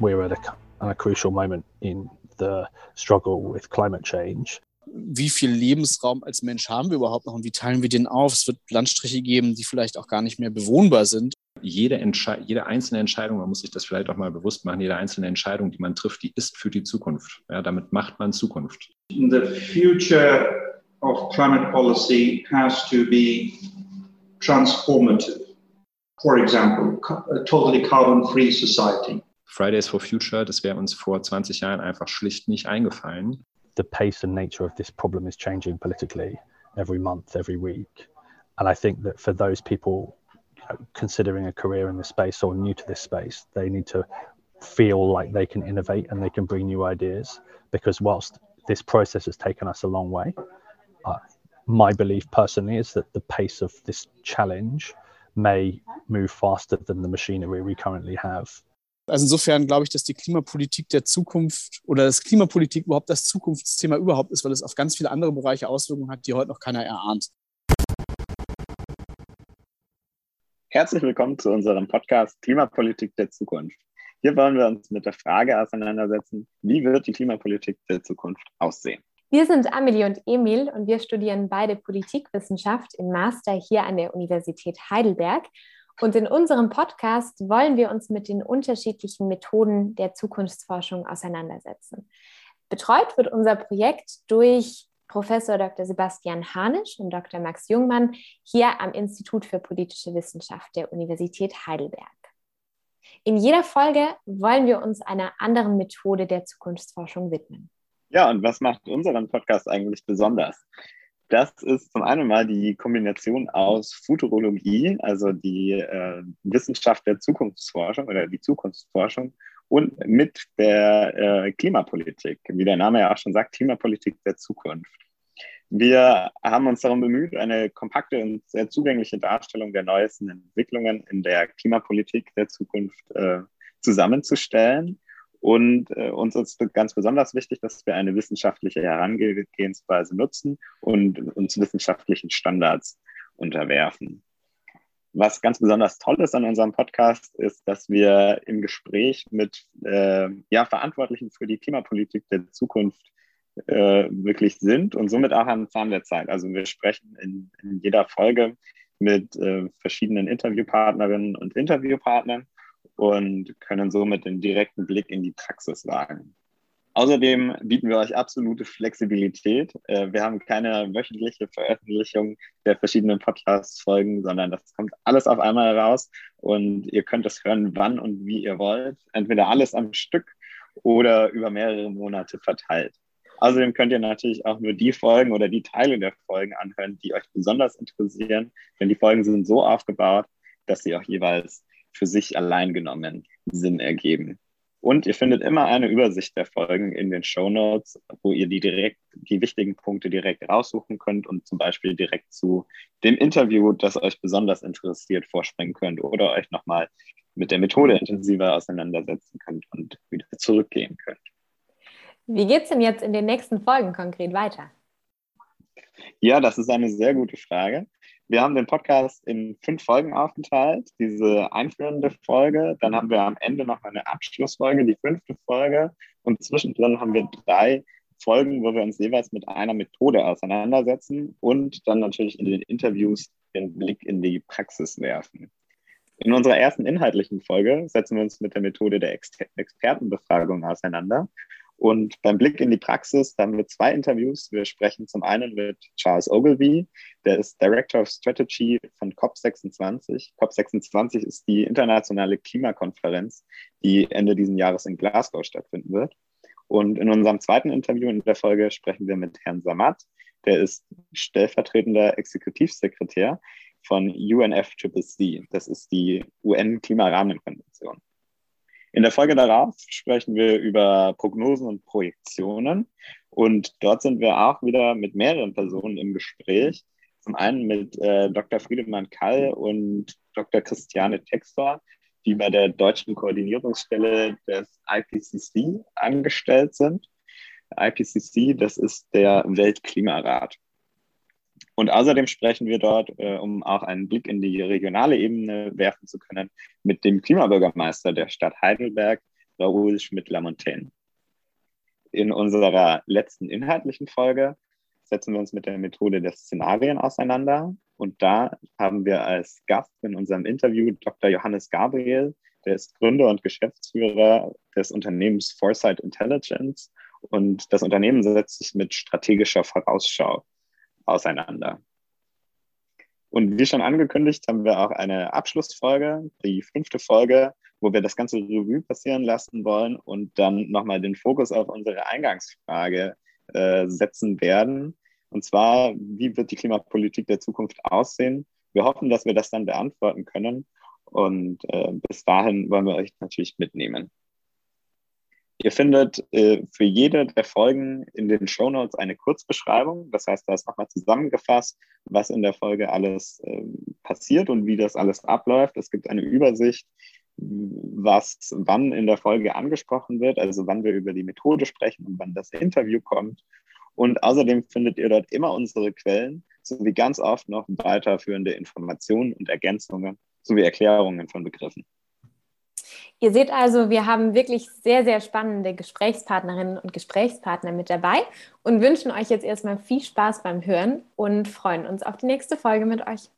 we're at a, at a crucial moment in the struggle with climate change. Wie viel Lebensraum als Mensch haben wir überhaupt noch und wie teilen wir den auf? Es wird Landstriche geben, die vielleicht auch gar nicht mehr bewohnbar sind. Jede, jede einzelne Entscheidung, man muss sich das vielleicht auch mal bewusst machen, jede einzelne Entscheidung, die man trifft, die ist für die Zukunft. Ja, damit macht man Zukunft. The future of climate policy has to be transformative. For example, a totally carbon-free society. Fridays for Future, das wäre uns vor 20 Jahren einfach schlicht nicht eingefallen. The pace and nature of this problem is changing politically every month, every week. And I think that for those people considering a career in this space or new to this space, they need to feel like they can innovate and they can bring new ideas. Because whilst this process has taken us a long way, uh, my belief personally is that the pace of this challenge may move faster than the machinery we currently have. Also insofern glaube ich, dass die Klimapolitik der Zukunft oder dass Klimapolitik überhaupt das Zukunftsthema überhaupt ist, weil es auf ganz viele andere Bereiche Auswirkungen hat, die heute noch keiner erahnt. Herzlich willkommen zu unserem Podcast Klimapolitik der Zukunft. Hier wollen wir uns mit der Frage auseinandersetzen, wie wird die Klimapolitik der Zukunft aussehen? Wir sind Amelie und Emil und wir studieren beide Politikwissenschaft im Master hier an der Universität Heidelberg und in unserem Podcast wollen wir uns mit den unterschiedlichen Methoden der Zukunftsforschung auseinandersetzen. Betreut wird unser Projekt durch Professor Dr. Sebastian Hanisch und Dr. Max Jungmann hier am Institut für politische Wissenschaft der Universität Heidelberg. In jeder Folge wollen wir uns einer anderen Methode der Zukunftsforschung widmen. Ja, und was macht unseren Podcast eigentlich besonders? Das ist zum einen mal die Kombination aus Futurologie, also die äh, Wissenschaft der Zukunftsforschung oder die Zukunftsforschung und mit der äh, Klimapolitik, wie der Name ja auch schon sagt, Klimapolitik der Zukunft. Wir haben uns darum bemüht, eine kompakte und sehr zugängliche Darstellung der neuesten Entwicklungen in der Klimapolitik der Zukunft äh, zusammenzustellen und äh, uns ist ganz besonders wichtig, dass wir eine wissenschaftliche Herangehensweise nutzen und uns wissenschaftlichen Standards unterwerfen. Was ganz besonders toll ist an unserem Podcast, ist, dass wir im Gespräch mit äh, ja, Verantwortlichen für die Klimapolitik der Zukunft äh, wirklich sind und somit auch am Zahn der Zeit. Also wir sprechen in, in jeder Folge mit äh, verschiedenen Interviewpartnerinnen und Interviewpartnern und können somit den direkten Blick in die Praxis wagen. Außerdem bieten wir euch absolute Flexibilität. Äh, wir haben keine wöchentliche Veröffentlichung der verschiedenen Podcast-Folgen, sondern das kommt alles auf einmal raus und ihr könnt es hören, wann und wie ihr wollt. Entweder alles am Stück oder über mehrere Monate verteilt. Außerdem könnt ihr natürlich auch nur die Folgen oder die Teile der Folgen anhören, die euch besonders interessieren, denn die Folgen sind so aufgebaut, dass sie auch jeweils für sich allein genommen Sinn ergeben. Und ihr findet immer eine Übersicht der Folgen in den Show Notes, wo ihr die direkt, die wichtigen Punkte direkt raussuchen könnt und zum Beispiel direkt zu dem Interview, das euch besonders interessiert, vorspringen könnt oder euch nochmal mit der Methode intensiver auseinandersetzen könnt und wieder zurückgehen könnt. Wie geht es denn jetzt in den nächsten Folgen konkret weiter? Ja, das ist eine sehr gute Frage. Wir haben den Podcast in fünf Folgen aufgeteilt. Diese einführende Folge, dann haben wir am Ende noch eine Abschlussfolge, die fünfte Folge. Und zwischendrin haben wir drei Folgen, wo wir uns jeweils mit einer Methode auseinandersetzen und dann natürlich in den Interviews den Blick in die Praxis werfen. In unserer ersten inhaltlichen Folge setzen wir uns mit der Methode der Ex Expertenbefragung auseinander und beim Blick in die Praxis, da haben wir zwei Interviews. Wir sprechen zum einen mit Charles Ogilvy, der ist Director of Strategy von COP26. COP26 ist die internationale Klimakonferenz, die Ende dieses Jahres in Glasgow stattfinden wird. Und in unserem zweiten Interview in der Folge sprechen wir mit Herrn Samat, der ist stellvertretender Exekutivsekretär von UNFCCC. Das ist die UN-Klimarahmenkonvention. In der Folge darauf sprechen wir über Prognosen und Projektionen. Und dort sind wir auch wieder mit mehreren Personen im Gespräch. Zum einen mit äh, Dr. Friedemann Kall und Dr. Christiane Textor, die bei der deutschen Koordinierungsstelle des IPCC angestellt sind. IPCC, das ist der Weltklimarat. Und außerdem sprechen wir dort, äh, um auch einen Blick in die regionale Ebene werfen zu können, mit dem Klimabürgermeister der Stadt Heidelberg, Raoul Schmidt-Lamontaine. In unserer letzten inhaltlichen Folge setzen wir uns mit der Methode der Szenarien auseinander. Und da haben wir als Gast in unserem Interview Dr. Johannes Gabriel, der ist Gründer und Geschäftsführer des Unternehmens Foresight Intelligence. Und das Unternehmen setzt sich mit strategischer Vorausschau auseinander. Und wie schon angekündigt, haben wir auch eine Abschlussfolge, die fünfte Folge, wo wir das ganze Revue passieren lassen wollen und dann nochmal den Fokus auf unsere Eingangsfrage äh, setzen werden. Und zwar, wie wird die Klimapolitik der Zukunft aussehen? Wir hoffen, dass wir das dann beantworten können. Und äh, bis dahin wollen wir euch natürlich mitnehmen. Ihr findet äh, für jede der Folgen in den Show Notes eine Kurzbeschreibung. Das heißt, da ist nochmal zusammengefasst, was in der Folge alles äh, passiert und wie das alles abläuft. Es gibt eine Übersicht, was wann in der Folge angesprochen wird, also wann wir über die Methode sprechen und wann das Interview kommt. Und außerdem findet ihr dort immer unsere Quellen sowie ganz oft noch weiterführende Informationen und Ergänzungen sowie Erklärungen von Begriffen. Ihr seht also, wir haben wirklich sehr, sehr spannende Gesprächspartnerinnen und Gesprächspartner mit dabei und wünschen euch jetzt erstmal viel Spaß beim Hören und freuen uns auf die nächste Folge mit euch.